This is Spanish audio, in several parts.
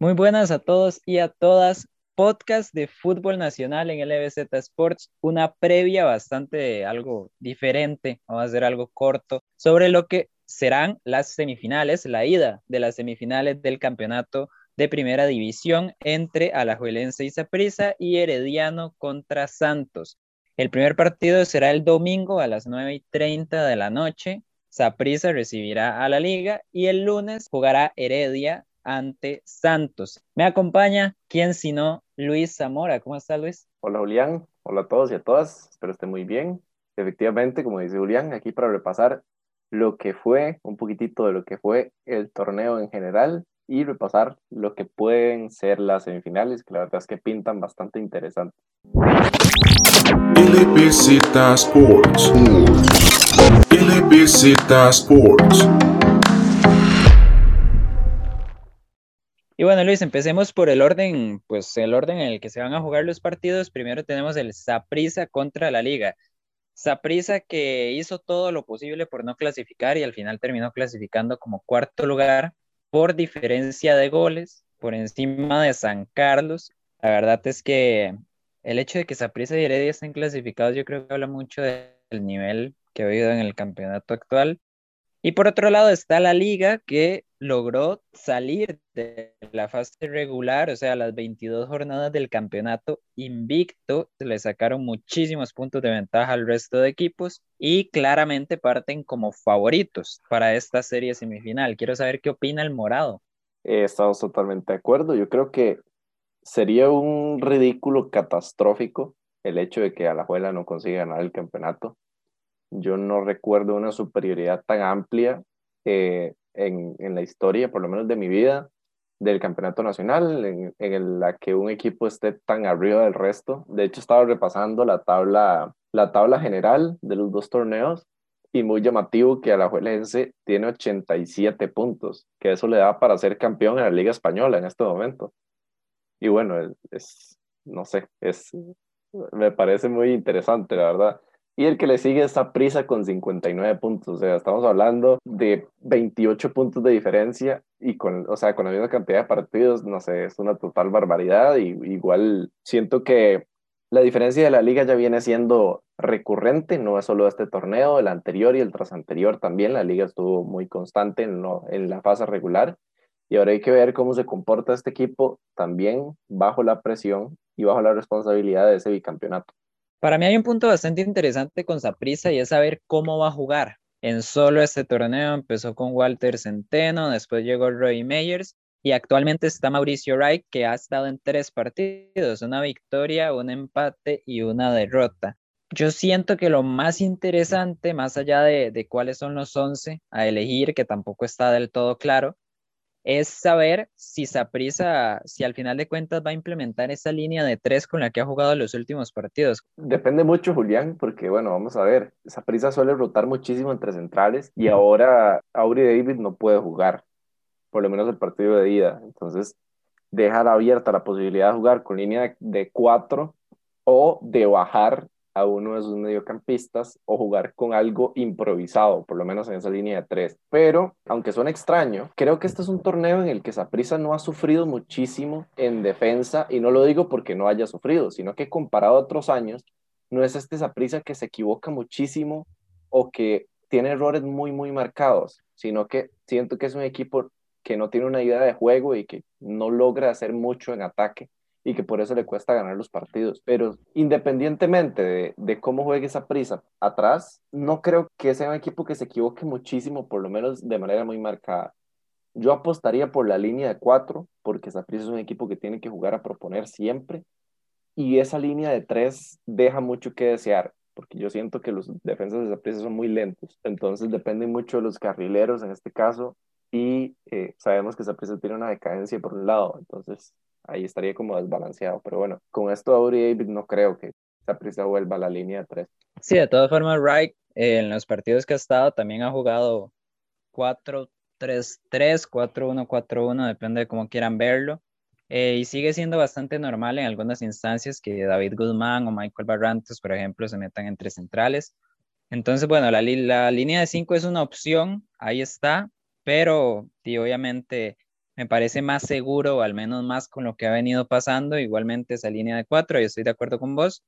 Muy buenas a todos y a todas. Podcast de fútbol nacional en LBZ Sports, una previa bastante algo diferente, vamos a hacer algo corto, sobre lo que serán las semifinales, la ida de las semifinales del campeonato de primera división entre Alajuelense y Saprissa y Herediano contra Santos. El primer partido será el domingo a las 9 y 30 de la noche. Saprissa recibirá a la liga y el lunes jugará Heredia ante Santos. Me acompaña, ¿quién sino Luis Zamora? ¿Cómo está Luis? Hola Julián, hola a todos y a todas, espero esté muy bien. Efectivamente, como dice Julián, aquí para repasar lo que fue, un poquitito de lo que fue el torneo en general y repasar lo que pueden ser las semifinales, que la verdad es que pintan bastante interesante. LBZ Sports. LBZ Sports. Y bueno, Luis, empecemos por el orden, pues el orden en el que se van a jugar los partidos. Primero tenemos el Saprisa contra la Liga. Saprisa que hizo todo lo posible por no clasificar y al final terminó clasificando como cuarto lugar por diferencia de goles por encima de San Carlos. La verdad es que el hecho de que Saprisa y Heredia estén clasificados yo creo que habla mucho del nivel que ha habido en el campeonato actual. Y por otro lado está la liga que logró salir de la fase regular, o sea, las 22 jornadas del campeonato invicto, le sacaron muchísimos puntos de ventaja al resto de equipos y claramente parten como favoritos para esta serie semifinal. Quiero saber qué opina el morado. Eh, estamos totalmente de acuerdo. Yo creo que sería un ridículo catastrófico el hecho de que Alajuela no consiga ganar el campeonato. Yo no recuerdo una superioridad tan amplia eh, en, en, la historia, por lo menos de mi vida, del campeonato nacional, en, en, la que un equipo esté tan arriba del resto. De hecho, estaba repasando la tabla, la tabla general de los dos torneos y muy llamativo que Alajuelense tiene 87 puntos, que eso le da para ser campeón en la Liga Española en este momento. Y bueno, es, es no sé, es, me parece muy interesante, la verdad y el que le sigue es prisa con 59 puntos. O sea, estamos hablando de 28 puntos de diferencia y con, o sea, con la misma cantidad de partidos, no sé, es una total barbaridad. Y igual siento que la diferencia de la liga ya viene siendo recurrente, no es solo este torneo, el anterior y el tras anterior también. La liga estuvo muy constante en, en la fase regular. Y ahora hay que ver cómo se comporta este equipo también bajo la presión y bajo la responsabilidad de ese bicampeonato. Para mí hay un punto bastante interesante con Saprissa y es saber cómo va a jugar. En solo este torneo empezó con Walter Centeno, después llegó Roy Meyers y actualmente está Mauricio Wright, que ha estado en tres partidos, una victoria, un empate y una derrota. Yo siento que lo más interesante, más allá de, de cuáles son los 11 a elegir, que tampoco está del todo claro, es saber si Saprisa, si al final de cuentas va a implementar esa línea de tres con la que ha jugado los últimos partidos. Depende mucho, Julián, porque bueno, vamos a ver, Saprisa suele rotar muchísimo entre centrales y ahora Auri David no puede jugar, por lo menos el partido de ida. Entonces, dejar abierta la posibilidad de jugar con línea de cuatro o de bajar uno de sus mediocampistas o jugar con algo improvisado, por lo menos en esa línea de tres. Pero, aunque suene extraño, creo que este es un torneo en el que Saprissa no ha sufrido muchísimo en defensa, y no lo digo porque no haya sufrido, sino que comparado a otros años, no es este Saprissa que se equivoca muchísimo o que tiene errores muy, muy marcados, sino que siento que es un equipo que no tiene una idea de juego y que no logra hacer mucho en ataque y que por eso le cuesta ganar los partidos. Pero independientemente de, de, cómo juegue esa prisa atrás, no creo que sea un equipo que se equivoque muchísimo, por lo menos de manera muy marcada. Yo apostaría por la línea de cuatro, porque esa prisa es un equipo que tiene que jugar a proponer siempre. Y esa línea de tres deja mucho que desear, porque yo siento que los defensas de esa prisa son muy lentos. Entonces depende mucho de los carrileros en este caso. Y eh, sabemos que esa prisa tiene una decadencia por un lado. Entonces ahí estaría como desbalanceado. Pero bueno, con esto Auri David no creo que prisa vuelva a la línea 3. Sí, de todas formas, Wright eh, en los partidos que ha estado también ha jugado 4-3-3, 4-1, 4-1, depende de cómo quieran verlo. Eh, y sigue siendo bastante normal en algunas instancias que David Guzmán o Michael Barrantes, por ejemplo, se metan entre centrales. Entonces, bueno, la, la línea de 5 es una opción, ahí está, pero y obviamente me parece más seguro, o al menos más con lo que ha venido pasando. Igualmente esa línea de cuatro, yo estoy de acuerdo con vos.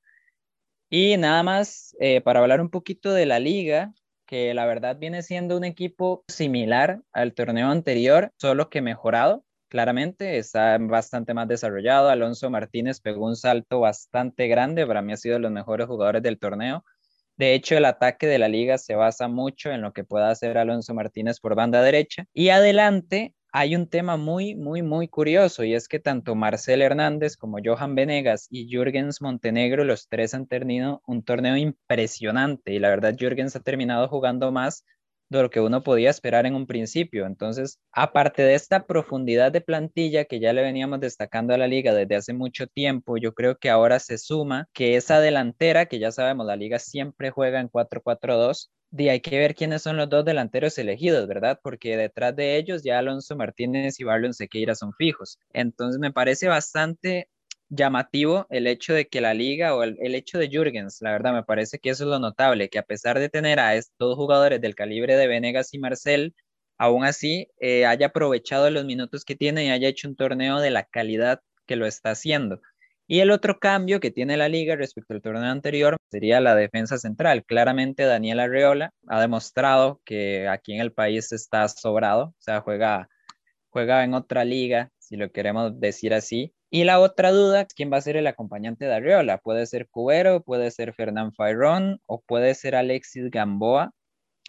Y nada más, eh, para hablar un poquito de la liga, que la verdad viene siendo un equipo similar al torneo anterior, solo que mejorado. Claramente está bastante más desarrollado. Alonso Martínez pegó un salto bastante grande. Para mí ha sido de los mejores jugadores del torneo. De hecho, el ataque de la liga se basa mucho en lo que pueda hacer Alonso Martínez por banda derecha. Y adelante hay un tema muy, muy, muy curioso y es que tanto Marcel Hernández como Johan Venegas y Jürgens Montenegro, los tres han tenido un torneo impresionante y la verdad Jürgens ha terminado jugando más de lo que uno podía esperar en un principio. Entonces, aparte de esta profundidad de plantilla que ya le veníamos destacando a la liga desde hace mucho tiempo, yo creo que ahora se suma que esa delantera, que ya sabemos, la liga siempre juega en 4-4-2, y hay que ver quiénes son los dos delanteros elegidos, ¿verdad? Porque detrás de ellos ya Alonso Martínez y Barlon Sequeira son fijos. Entonces me parece bastante llamativo el hecho de que la liga o el, hecho de Jürgens, la verdad me parece que eso es lo notable, que a pesar de tener a estos jugadores del calibre de Venegas y Marcel, aún así eh, haya aprovechado los minutos que tiene y haya hecho un torneo de la calidad que lo está haciendo. Y el otro cambio que tiene la liga respecto al torneo anterior sería la defensa central. Claramente Daniel Arreola ha demostrado que aquí en el país está sobrado, o sea, juega, juega en otra liga, si lo queremos decir así. Y la otra duda, ¿quién va a ser el acompañante de Arreola? Puede ser Cubero, puede ser Fernán Fairón o puede ser Alexis Gamboa.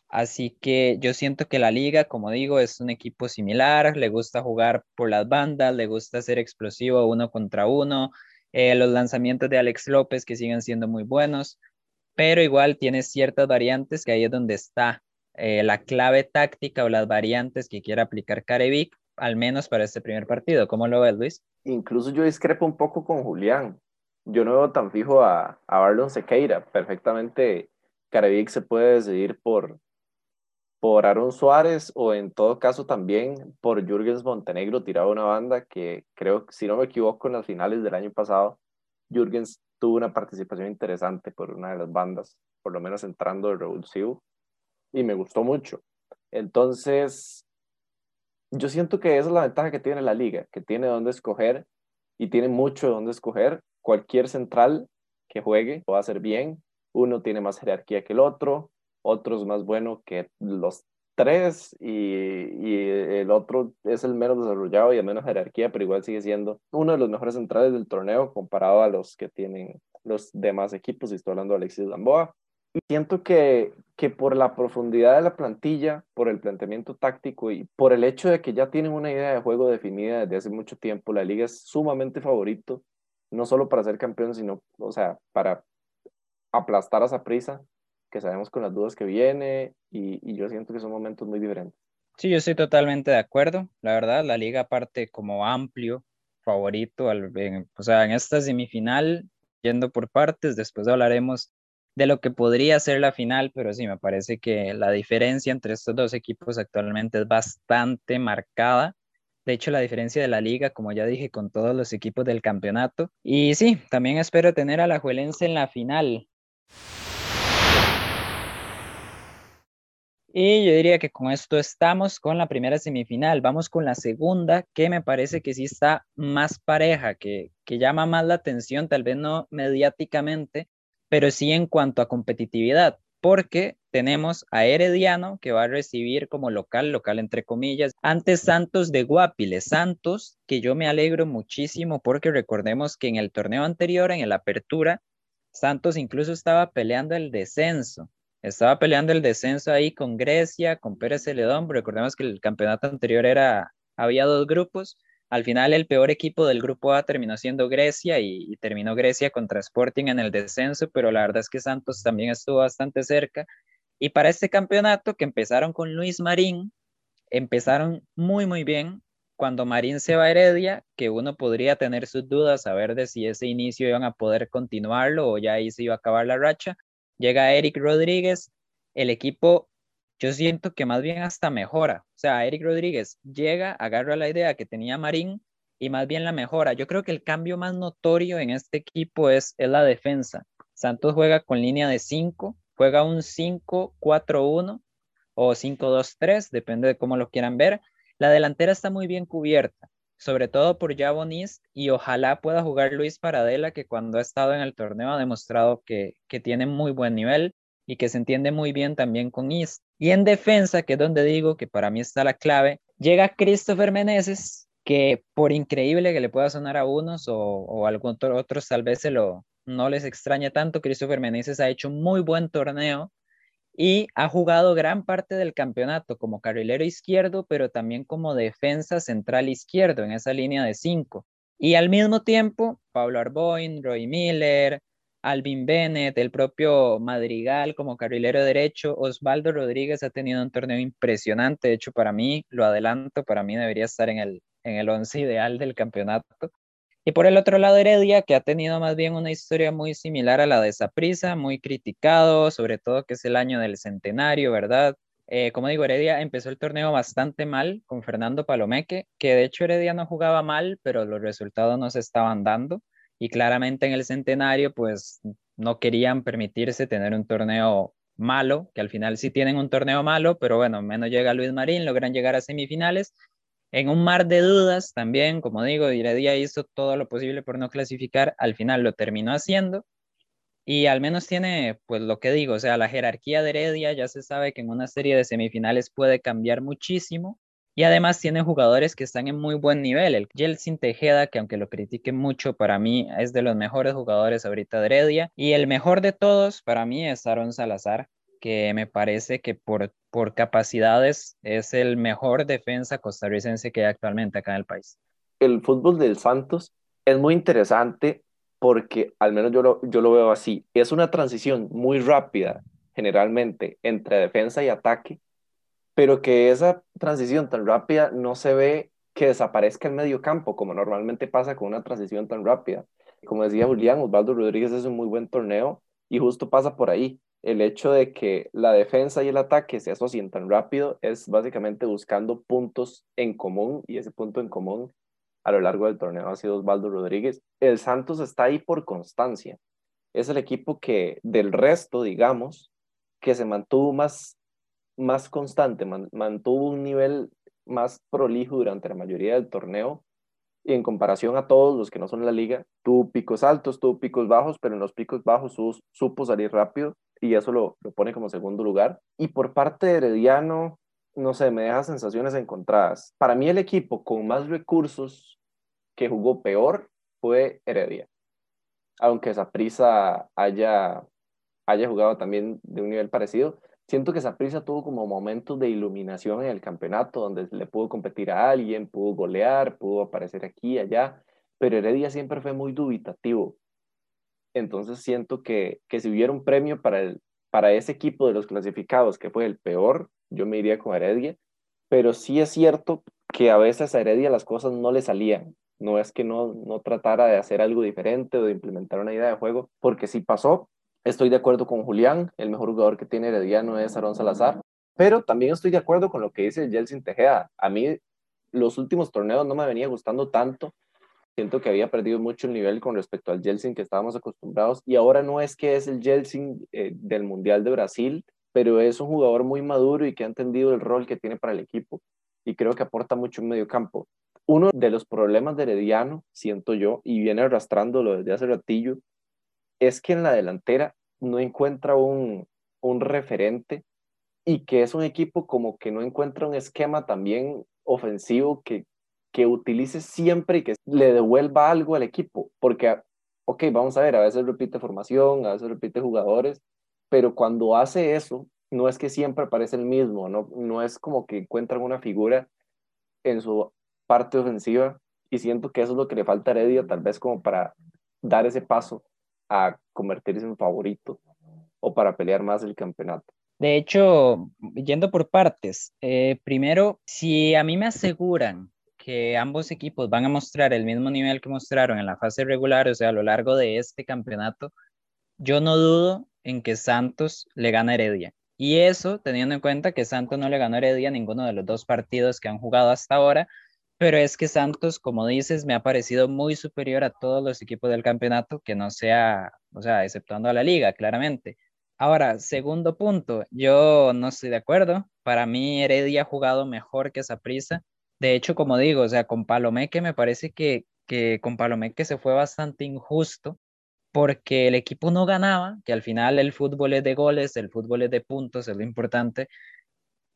Así que yo siento que la liga, como digo, es un equipo similar, le gusta jugar por las bandas, le gusta ser explosivo uno contra uno, eh, los lanzamientos de Alex López que siguen siendo muy buenos, pero igual tiene ciertas variantes que ahí es donde está eh, la clave táctica o las variantes que quiere aplicar Carevic, al menos para este primer partido. ¿Cómo lo ves, Luis? Incluso yo discrepo un poco con Julián. Yo no veo tan fijo a, a Sequeira. Perfectamente Carevic se puede decidir por, por Aaron Suárez o en todo caso también por Jürgens Montenegro tiraba una banda que creo, si no me equivoco, en las finales del año pasado, Jürgens tuvo una participación interesante por una de las bandas, por lo menos entrando de revulsivo, y me gustó mucho. Entonces, yo siento que esa es la ventaja que tiene la liga, que tiene dónde escoger y tiene mucho de dónde escoger. Cualquier central que juegue lo va a hacer bien, uno tiene más jerarquía que el otro, otros más bueno que los tres y, y, el otro es el menos desarrollado y de menos jerarquía, pero igual sigue siendo uno de los mejores centrales del torneo comparado a los que tienen los demás equipos, y estoy hablando de Alexis Lamboa. Y siento que, que por la profundidad de la plantilla, por el planteamiento táctico y por el hecho de que ya tienen una idea de juego definida desde hace mucho tiempo, la liga es sumamente favorito, no solo para ser campeón, sino, o sea, para aplastar a esa prisa que sabemos con las dudas que viene y, yo siento que son momentos muy diferentes. Sí, yo estoy totalmente de acuerdo. La verdad, la liga parte como amplio favorito, al, o sea, en esta semifinal, yendo por partes, después hablaremos de lo que podría ser la final, pero sí, me parece que la diferencia entre estos dos equipos actualmente es bastante marcada. De hecho, la diferencia de la liga, como ya dije, con todos los equipos del campeonato. Y sí, también espero tener a la Juelense en la final. Y yo diría que con esto estamos con la primera semifinal. Vamos con la segunda, que me parece que sí está más pareja, que, que llama más la atención, tal vez no mediáticamente, pero sí en cuanto a competitividad, porque tenemos a Herediano que va a recibir como local, local entre comillas, ante Santos de Guapiles. Santos, que yo me alegro muchísimo porque recordemos que en el torneo anterior, en el Apertura, Santos incluso estaba peleando el descenso estaba peleando el descenso ahí con Grecia, con Pérez Celedón. Recordemos que el campeonato anterior era, había dos grupos. Al final el peor equipo del grupo A terminó siendo Grecia y, terminó Grecia contra Sporting en el descenso, pero la verdad es que Santos también estuvo bastante cerca. Y para este campeonato que empezaron con Luis Marín, empezaron muy, muy bien. Cuando Marín se va a Heredia, que uno podría tener sus dudas a ver de si ese inicio iban a poder continuarlo o ya ahí se iba a acabar la racha, Llega Eric Rodríguez, el equipo, yo siento que más bien hasta mejora. O sea, Eric Rodríguez llega, agarra la idea que tenía Marín y más bien la mejora. Yo creo que el cambio más notorio en este equipo es, es la defensa. Santos juega con línea de 5, juega un 5-4-1 o 5-2-3, depende de cómo lo quieran ver. La delantera está muy bien cubierta, sobre todo por Javonis y ojalá pueda jugar Luis Paradela, que cuando ha estado en el torneo ha demostrado que, que tiene muy buen nivel y que se entiende muy bien también con East. Y en defensa, que es donde digo que para mí está la clave, llega Christopher Meneses, que por increíble que le pueda sonar a unos o, o a otros tal vez se lo, no les extraña tanto, Christopher Meneses ha hecho un muy buen torneo y ha jugado gran parte del campeonato como carrilero izquierdo, pero también como defensa central izquierdo en esa línea de cinco. Y al mismo tiempo, Pablo Arboin, Roy Miller, Alvin Bennett, el propio Madrigal como carrilero derecho, Osvaldo Rodríguez ha tenido un torneo impresionante, de hecho para mí, lo adelanto, para mí debería estar en el, en el once ideal del campeonato. Y por el otro lado, Heredia, que ha tenido más bien una historia muy similar a la de Saprissa, muy criticado, sobre todo que es el año del centenario, ¿verdad? Eh, como digo, Heredia empezó el torneo bastante mal con Fernando Palomeque, que de hecho Heredia no jugaba mal, pero los resultados no se estaban dando y claramente en el centenario pues no querían permitirse tener un torneo malo, que al final sí tienen un torneo malo, pero bueno, menos llega Luis Marín, logran llegar a semifinales. En un mar de dudas también, como digo, Heredia hizo todo lo posible por no clasificar, al final lo terminó haciendo y al menos tiene, pues lo que digo, o sea, la jerarquía de Heredia ya se sabe que en una serie de semifinales puede cambiar muchísimo y además tiene jugadores que están en muy buen nivel. El Jelsin Tejeda, que aunque lo critique mucho, para mí es de los mejores jugadores ahorita de Heredia. Y el mejor de todos para mí es Aaron Salazar, que me parece que por, por capacidades es el mejor defensa costarricense que hay actualmente acá en el país. El fútbol del Santos es muy interesante porque al menos yo lo, yo lo veo así. Es una transición muy rápida generalmente entre defensa y ataque pero que esa transición tan rápida no se ve que desaparezca el medio campo, como normalmente pasa con una transición tan rápida. Como decía Julián, Osvaldo Rodríguez es un muy buen torneo y justo pasa por ahí. El hecho de que la defensa y el ataque se asocien tan rápido es básicamente buscando puntos en común y ese punto en común a lo largo del torneo ha sido Osvaldo Rodríguez. El Santos está ahí por constancia. Es el equipo que del resto, digamos, que se mantuvo más más constante, mantuvo un nivel más prolijo durante la mayoría del torneo y en comparación a todos los que no son la liga, tuvo picos altos, tuvo picos bajos, pero en los picos bajos supo salir rápido y eso lo, lo pone como segundo lugar. Y por parte de Herediano, no sé, me deja sensaciones encontradas. Para mí el equipo con más recursos que jugó peor fue Heredia. Aunque esa prisa haya, haya jugado también de un nivel parecido, siento que prisa tuvo como momentos de iluminación en el campeonato, donde le pudo competir a alguien, pudo golear, pudo aparecer aquí y allá, pero Heredia siempre fue muy dubitativo. Entonces siento que, que si hubiera un premio para, el, para ese equipo de los clasificados, que fue el peor, yo me iría con Heredia, pero sí es cierto que a veces a Heredia las cosas no le salían. No es que no, no tratara de hacer algo diferente o de implementar una idea de juego, porque sí pasó, Estoy de acuerdo con Julián, el mejor jugador que tiene Herediano es Aaron Salazar, pero también estoy de acuerdo con lo que dice Jelsin Tejeda. A mí los últimos torneos no me venía gustando tanto, siento que había perdido mucho el nivel con respecto al Jelsin que estábamos acostumbrados y ahora no es que es el Jelsin eh, del Mundial de Brasil, pero es un jugador muy maduro y que ha entendido el rol que tiene para el equipo y creo que aporta mucho en medio campo. Uno de los problemas de Herediano, siento yo, y viene arrastrándolo desde hace ratillo, es que en la delantera no encuentra un, referente y que es un equipo como que no encuentra un esquema también ofensivo que, que utilice siempre y que le devuelva algo al equipo. Porque, ok, vamos a ver, a veces repite formación, a veces repite jugadores, pero cuando hace eso, no es que siempre aparece el mismo, no, no es como que encuentran una figura en su parte ofensiva y siento que eso es lo que le falta a Heredia, tal vez como para dar ese paso a convertirse en favorito o para pelear más el campeonato? De hecho, yendo por partes, eh, primero, si a mí me aseguran que ambos equipos van a mostrar el mismo nivel que mostraron en la fase regular, o sea, a lo largo de este campeonato, yo no dudo en que Santos le gane a Heredia. Y eso teniendo en cuenta que Santos no le ganó a Heredia ninguno de los dos partidos que han jugado hasta ahora, pero es que Santos, como dices, me ha parecido muy superior a todos los equipos del campeonato, que no sea, o sea, exceptuando a la liga, claramente. Ahora, segundo punto, yo no estoy de acuerdo. Para mí, Heredia ha jugado mejor que Saprissa. De hecho, como digo, o sea, con Palomeque me parece que, que con Palomeque se fue bastante injusto porque el equipo no ganaba, que al final el fútbol es de goles, el fútbol es de puntos, es lo importante,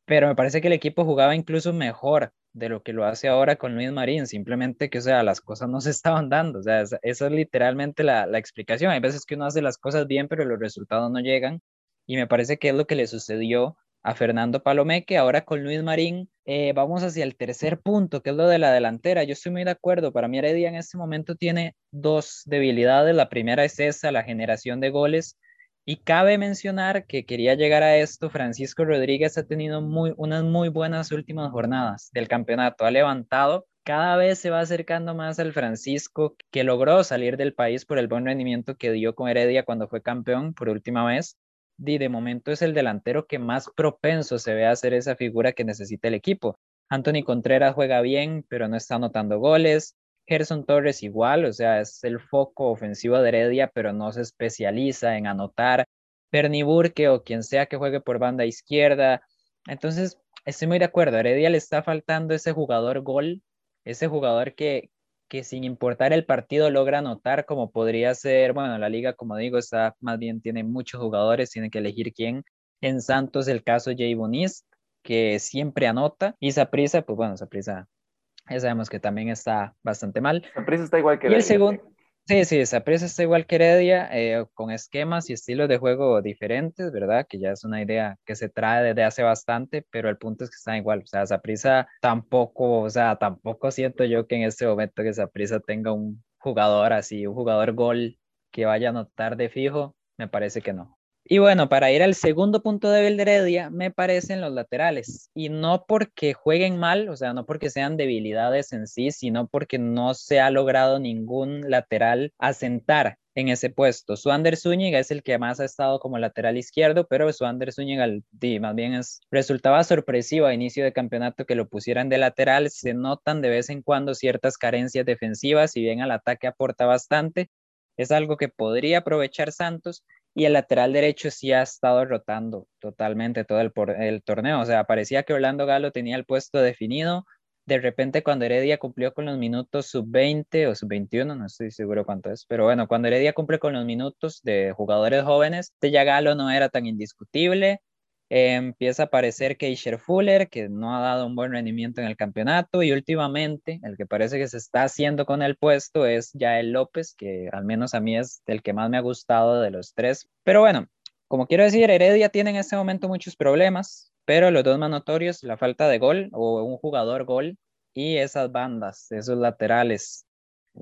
pero me parece que el equipo jugaba incluso mejor de lo que lo hace ahora con Luis Marín, simplemente que, o sea, las cosas no se estaban dando, o sea, esa, es literalmente la, la explicación. Hay veces que uno hace las cosas bien, pero los resultados no llegan, y me parece que es lo que le sucedió a Fernando Palomeque, ahora con Luis Marín. Eh, vamos hacia el tercer punto, que es lo de la delantera. Yo estoy muy de acuerdo. Para mí Heredia en este momento tiene dos debilidades. La primera es esa, la generación de goles. Y cabe mencionar que quería llegar a esto, Francisco Rodríguez ha tenido muy, unas muy buenas últimas jornadas del campeonato. Ha levantado, cada vez se va acercando más al Francisco que logró salir del país por el buen rendimiento que dio con Heredia cuando fue campeón por última vez de momento es el delantero que más propenso se ve a hacer esa figura que necesita el equipo. Anthony Contreras juega bien, pero no está anotando goles. Gerson Torres igual, o sea, es el foco ofensivo de Heredia, pero no se especializa en anotar. Bernie Burke o quien sea que juegue por banda izquierda. Entonces, estoy muy de acuerdo. Heredia le está faltando ese jugador gol, ese jugador que, que sin importar el partido logra anotar como podría ser, bueno, la liga, como digo, está más bien tiene muchos jugadores, tiene que elegir quién. En Santos el caso Jay Bonis, que siempre anota, y Saprisa, pues bueno, Saprisa, ya sabemos que también está bastante mal. Saprisa está igual que y el segundo Sí, sí, esa presa está igual que Heredia, eh, con esquemas y estilos de juego diferentes, ¿verdad? Que ya es una idea que se trae desde hace bastante, pero el punto es que están igual. O sea, esa prisa tampoco, o sea, tampoco siento yo que en este momento que esa prisa tenga un jugador así, un jugador gol que vaya a anotar de fijo, me parece que no. Y bueno, para ir al segundo punto de Heredia, me parecen los laterales. Y no porque jueguen mal, o sea, no porque sean debilidades en sí, sino porque no se ha logrado ningún lateral asentar en ese puesto. Suander Zúñiga es el que más ha estado como lateral izquierdo, pero Suander Zúñiga más bien es, resultaba sorpresivo a inicio de campeonato que lo pusieran de lateral. Se notan de vez en cuando ciertas carencias defensivas, si bien al ataque aporta bastante. Es algo que podría aprovechar Santos, y el lateral derecho sí ha estado rotando totalmente todo el, torneo. O sea, parecía que Orlando Galo tenía el puesto definido. De repente, cuando Heredia cumplió con los minutos sub-20 o sub-21, no estoy seguro cuánto es, pero bueno, cuando Heredia cumple con los minutos de jugadores jóvenes, este ya Galo no era tan indiscutible empieza a aparecer Keisher Fuller, que no ha dado un buen rendimiento en el campeonato, y últimamente el que parece que se está haciendo con el puesto es Yael López, que al menos a mí es el que más me ha gustado de los tres. Pero bueno, como quiero decir, Heredia tiene en este momento muchos problemas, pero los dos más notorios, la falta de gol o un jugador gol y esas bandas, esos laterales.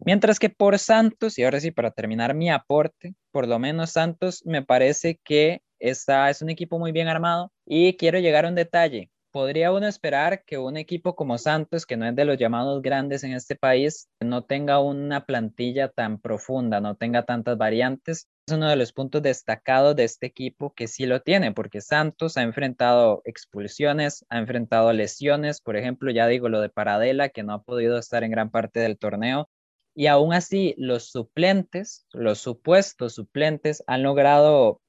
Mientras que por Santos, y ahora sí, para terminar mi aporte, por lo menos Santos me parece que es un equipo muy bien armado y quiero llegar a un detalle. Podría uno esperar que un equipo como Santos, que no es de los llamados grandes en este país, no tenga una plantilla tan profunda, no tenga tantas variantes. Es uno de los puntos destacados de este equipo que sí lo tiene, porque Santos ha enfrentado expulsiones, ha enfrentado lesiones, por ejemplo, ya digo lo de Paradela, que no ha podido estar en gran parte del torneo, y aún así los suplentes, los supuestos suplentes, han logrado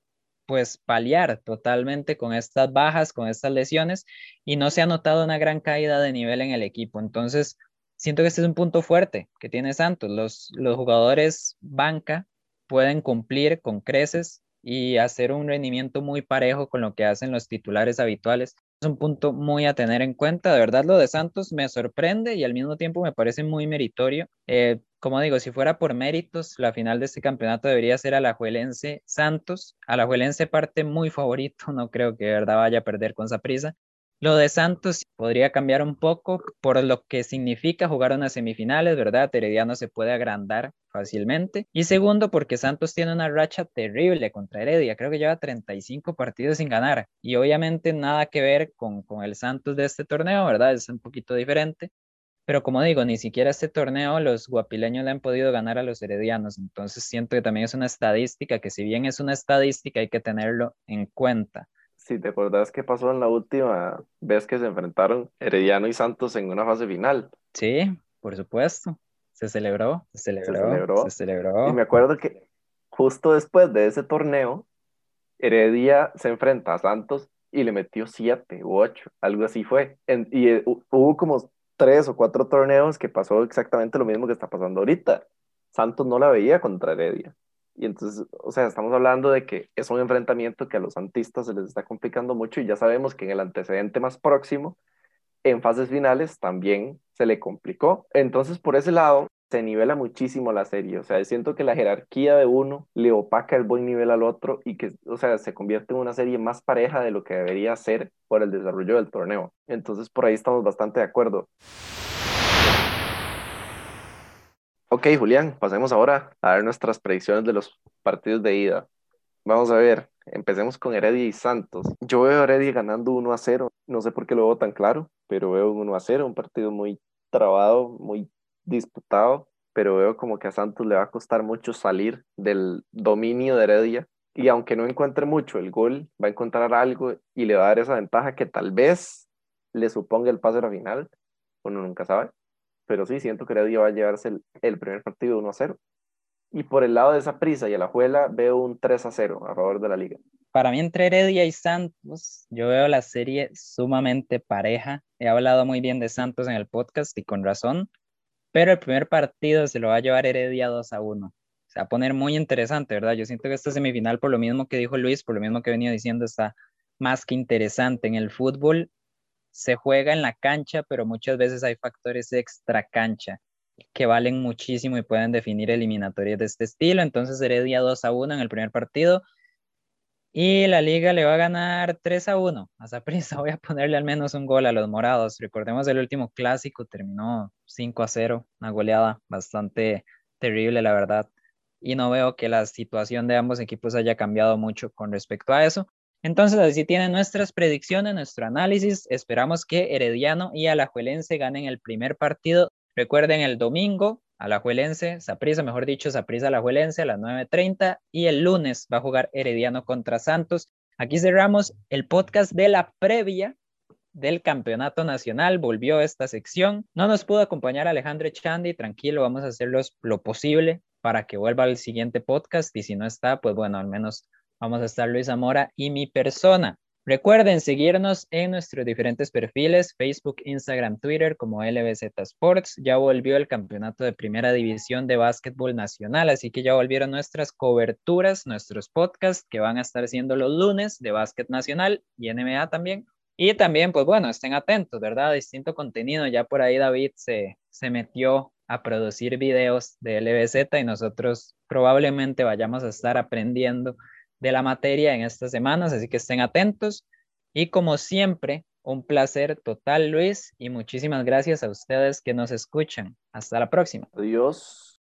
pues paliar totalmente con estas bajas, con estas lesiones y no se ha notado una gran caída de nivel en el equipo. Entonces, siento que este es un punto fuerte que tiene Santos. Los, los jugadores banca pueden cumplir con creces y hacer un rendimiento muy parejo con lo que hacen los titulares habituales. Es un punto muy a tener en cuenta. De verdad, lo de Santos me sorprende y al mismo tiempo me parece muy meritorio. Eh, como digo, si fuera por méritos, la final de este campeonato debería ser Alajuelense Santos. Alajuelense parte muy favorito, no creo que verdad vaya a perder con prisa. Lo de Santos podría cambiar un poco por lo que significa jugar unas semifinales, ¿verdad? Herediano se puede agrandar fácilmente. Y segundo, porque Santos tiene una racha terrible contra Heredia. Creo que lleva 35 partidos sin ganar. Y obviamente nada que ver con, con el Santos de este torneo, ¿verdad? Es un poquito diferente. Pero como digo, ni siquiera este torneo los guapileños le han podido ganar a los heredianos. Entonces siento que también es una estadística que si bien es una estadística hay que tenerlo en cuenta. Si te acordás qué pasó en la última vez que se enfrentaron Herediano y Santos en una fase final. Sí, por supuesto. Se celebró, se celebró, se celebró. Y me acuerdo que justo después de ese torneo, Heredia se enfrenta a Santos y le metió siete u ocho, algo así fue. y eh, hubo como tres o cuatro torneos que pasó exactamente lo mismo que está pasando ahorita. Santos no la veía contra Heredia. Y entonces, o sea, estamos hablando de que es un enfrentamiento que a los santistas se les está complicando mucho y ya sabemos que en el antecedente más próximo, en fases finales, también se le complicó. Entonces, por ese lado, se nivela muchísimo la serie. O sea, siento que la jerarquía de uno le opaca el buen nivel al otro y que, o sea, se convierte en una serie más pareja de lo que debería ser por el desarrollo del torneo. Entonces, por ahí estamos bastante de acuerdo. Ok, Julián, pasemos ahora a ver nuestras predicciones de los partidos de ida. Vamos a ver, empecemos con Heredia y Santos. Yo veo a Heredia ganando 1 a 0. No sé por qué lo veo tan claro, pero veo 1 a 0, un partido muy trabado, muy disputado, pero veo como que a Santos le va a costar mucho salir del dominio de Heredia. Y aunque no encuentre mucho el gol, va a encontrar algo y le va a dar esa ventaja que tal vez le suponga el pase a la final. Uno nunca sabe pero sí siento que Heredia va a llevarse el, primer partido 1 a 0. Y por el lado de esa prisa y a la juela veo un 3 a 0 a favor de la liga. Para mí entre Heredia y Santos, yo veo la serie sumamente pareja. He hablado muy bien de Santos en el podcast y con razón, pero el primer partido se lo va a llevar Heredia 2 a 1. Se va a poner muy interesante, ¿verdad? Yo siento que esta semifinal, por lo mismo que dijo Luis, por lo mismo que venía diciendo, está más que interesante. En el fútbol se juega en la cancha, pero muchas veces hay factores extra cancha que valen muchísimo y pueden definir eliminatorias de este estilo. Entonces día 2 a 1 en el primer partido. Y la liga le va a ganar 3 a 1. A Zaprisa voy a ponerle al menos un gol a los morados. Recordemos el último clásico, terminó 5 a 0, una goleada bastante terrible, la verdad. Y no veo que la situación de ambos equipos haya cambiado mucho con respecto a eso. Entonces, así tienen nuestras predicciones, nuestro análisis. Esperamos que Herediano y Alajuelense ganen el primer partido. Recuerden el domingo, Alajuelense, Saprisa, mejor dicho, Saprisa Alajuelense a las 9.30 y el lunes va a jugar Herediano contra Santos. Aquí cerramos el podcast de la previa del campeonato nacional. Volvió esta sección. No nos pudo acompañar Alejandro Chandi. Tranquilo, vamos a hacer lo posible para que vuelva al siguiente podcast. Y si no está, pues bueno, al menos Vamos a estar Luis Zamora y mi persona. Recuerden seguirnos en nuestros diferentes perfiles, Facebook, Instagram, Twitter como LBZ Sports. Ya volvió el campeonato de primera división de básquetbol nacional, así que ya volvieron nuestras coberturas, nuestros podcasts que van a estar siendo los lunes de básquet nacional y NBA también. Y también, pues bueno, estén atentos, ¿verdad? Distinto contenido. Ya por ahí David se, se metió a producir videos de LBZ y nosotros probablemente vayamos a estar aprendiendo de la materia en estas semanas, así que estén atentos. Y como siempre, un placer total, Luis, y muchísimas gracias a ustedes que nos escuchan. Hasta la próxima. Adiós.